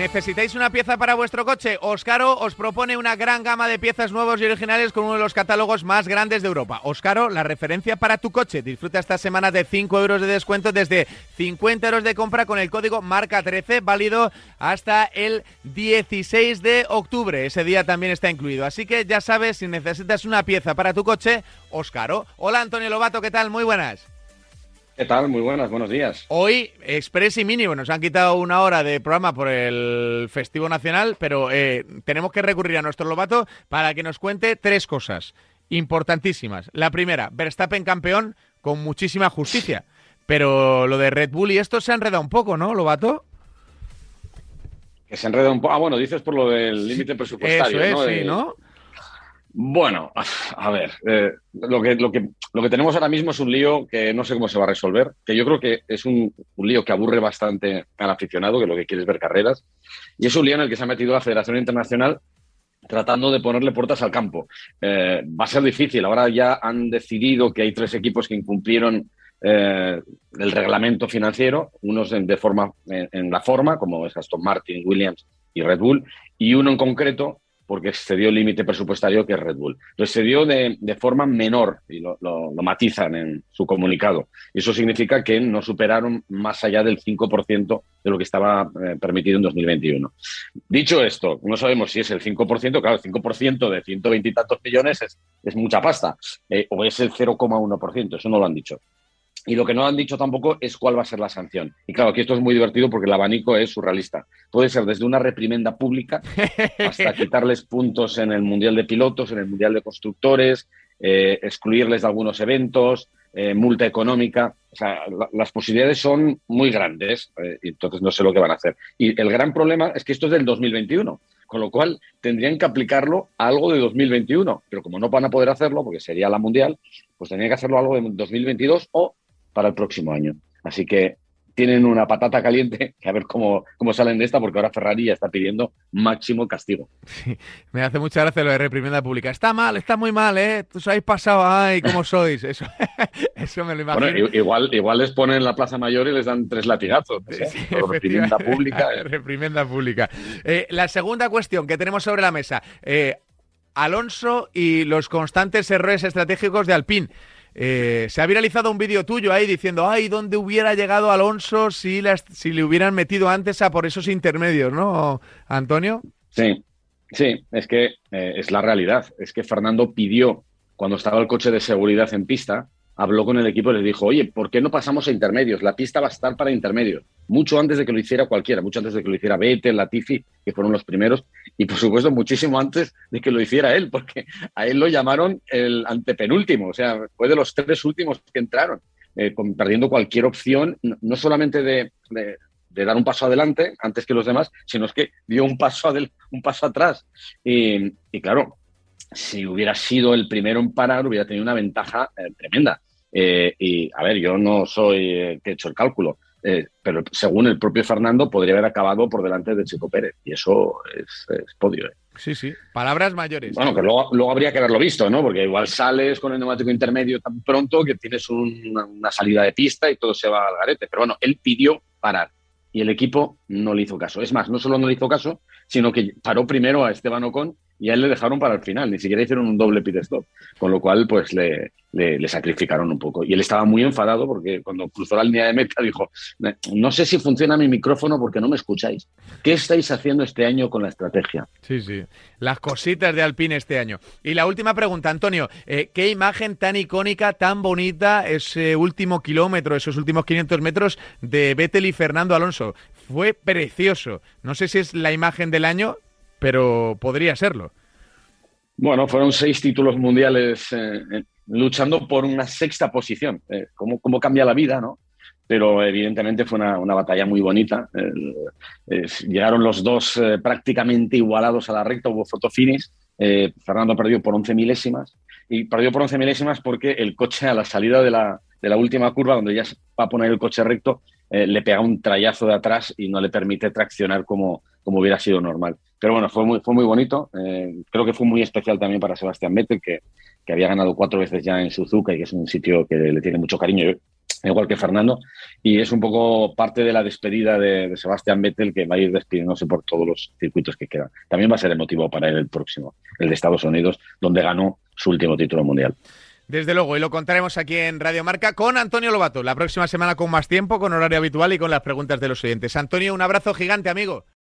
¿Necesitáis una pieza para vuestro coche? Oscaro os propone una gran gama de piezas nuevos y originales con uno de los catálogos más grandes de Europa. Oscaro, la referencia para tu coche. Disfruta esta semana de 5 euros de descuento desde 50 euros de compra con el código MARCA13, válido hasta el 16 de octubre. Ese día también está incluido. Así que ya sabes, si necesitas una pieza para tu coche, Oscaro. Hola Antonio Lobato, ¿qué tal? Muy buenas. ¿Qué tal? Muy buenas, buenos días. Hoy, Express y Mínimo, nos han quitado una hora de programa por el Festivo Nacional, pero eh, tenemos que recurrir a nuestro Lobato para que nos cuente tres cosas importantísimas. La primera, Verstappen campeón con muchísima justicia, pero lo de Red Bull y esto se ha enredado un poco, ¿no, Lobato? Que se enreda un poco. Ah, bueno, dices por lo del límite presupuestario. Eso es, ¿no? sí, ¿no? Bueno, a ver, eh, lo, que, lo, que, lo que tenemos ahora mismo es un lío que no sé cómo se va a resolver, que yo creo que es un, un, lío que aburre bastante al aficionado, que lo que quiere es ver carreras, y es un lío en el que se ha metido la Federación Internacional tratando de ponerle puertas al campo. Eh, va a ser difícil, ahora ya han decidido que hay tres equipos que incumplieron eh, el reglamento financiero, unos en, de forma, en, en la forma, como es Aston Martin, Williams y Red Bull, y uno en concreto porque excedió el límite presupuestario que es Red Bull. Lo excedió de, de forma menor y lo, lo, matizan en su comunicado. Eso significa que no superaron más allá del 5% de lo que estaba eh, permitido en 2021. Dicho esto, no sabemos si es el 5%, claro, el 5% de 120 y tantos millones es, es mucha pasta, eh, o es el 0,1%, eso no lo han dicho. Y lo que no han dicho tampoco es cuál va a ser la sanción. Y claro, aquí esto es muy divertido porque el abanico es surrealista. Puede ser desde una reprimenda pública hasta quitarles puntos en el Mundial de Pilotos, en el Mundial de Constructores, eh, excluirles de algunos eventos, eh, multa económica. O sea, la, las posibilidades son muy grandes, eh, y entonces no sé lo que van a hacer. Y el gran problema es que esto es del 2021, con lo cual tendrían que aplicarlo a algo de 2021. Pero como no van a poder hacerlo, porque sería la Mundial, pues tendrían que hacerlo algo de 2022 o para el próximo año. Así que tienen una patata caliente, que a ver cómo, cómo salen de esta, porque ahora Ferrari ya está pidiendo máximo castigo. Sí, me hace mucha gracia lo de reprimenda pública. Está mal, está muy mal, ¿eh? Os habéis pasado, ay, ¿cómo sois? Eso, eso me lo imagino. Bueno, igual, igual les ponen en la Plaza Mayor y les dan tres latigazos. ¿no? Sí, reprimenda pública. ¿eh? reprimenda pública. Eh, la segunda cuestión que tenemos sobre la mesa. Eh, Alonso y los constantes errores estratégicos de Alpine. Eh, se ha viralizado un vídeo tuyo ahí diciendo, ay, ¿dónde hubiera llegado Alonso si, las, si le hubieran metido antes a por esos intermedios, ¿no, Antonio? Sí, sí, es que eh, es la realidad. Es que Fernando pidió, cuando estaba el coche de seguridad en pista, habló con el equipo y les dijo, oye, ¿por qué no pasamos a intermedios? La pista va a estar para intermedios. Mucho antes de que lo hiciera cualquiera, mucho antes de que lo hiciera Vettel, Latifi, que fueron los primeros, y por supuesto muchísimo antes de que lo hiciera él, porque a él lo llamaron el antepenúltimo, o sea, fue de los tres últimos que entraron, eh, perdiendo cualquier opción, no solamente de, dar un paso adelante antes que los demás, sino es que dio un paso, adel, un paso atrás. Y, claro, si hubiera sido el primero en parar, hubiera tenido una ventaja eh, tremenda. Eh, y a ver, yo no soy que he hecho el cálculo, eh, pero según el propio Fernando, podría haber acabado por delante de Chico Pérez. Y eso es, es podio. ¿eh? Sí, sí. Palabras mayores. Bueno, que luego, luego, habría que haberlo visto, ¿no? Porque igual sales con el neumático intermedio tan pronto que tienes un, una, una salida de pista y todo se va al garete. Pero bueno, él pidió parar y el equipo no le hizo caso. Es más, no solo no le hizo caso, sino que paró primero a Esteban Ocon y a él le dejaron para el final, ni siquiera hicieron un doble pit stop, con lo cual pues le, le, sacrificaron un poco. Y él estaba muy enfadado porque cuando cruzó la línea de meta dijo, no sé si funciona mi micrófono porque no me escucháis. ¿Qué estáis haciendo este año con la estrategia? Sí, sí, las cositas de Alpine este año. Y la última pregunta, Antonio, eh, ¿qué imagen tan icónica, tan bonita ese último kilómetro, esos últimos 500 metros de Vettel y Fernando Alonso? Fue precioso. No sé si es la imagen del año, pero podría serlo. Bueno, fueron seis títulos mundiales eh, luchando por una sexta posición. Eh, ¿cómo, ¿cómo, cambia la vida, no? Pero evidentemente fue una, una batalla muy bonita. Eh, llegaron los dos eh, prácticamente igualados a la recta, hubo fotofinish. Eh, Fernando perdió por 11 milésimas y perdió por 11 milésimas porque el coche a la salida de la, de la última curva, donde ya va a poner el coche recto, eh, le pega un trayazo de atrás y no le permite traccionar como, como hubiera sido normal. Pero bueno, fue muy, fue muy bonito. Eh, creo que fue muy especial también para Sebastián Vettel, que, que, había ganado cuatro veces ya en Suzuka y que es un sitio que le tiene mucho cariño. Igual que Fernando, y es un poco parte de la despedida de, Sebastián Vettel que va a ir despidiéndose por todos los circuitos que quedan. También va a ser emotivo para él el próximo, el de Estados Unidos, donde ganó su último título mundial. Desde luego, y lo contaremos aquí en Radio Marca con Antonio Lobato, la próxima semana con más tiempo, con horario habitual y con las preguntas de los oyentes. Antonio, un abrazo gigante, amigo.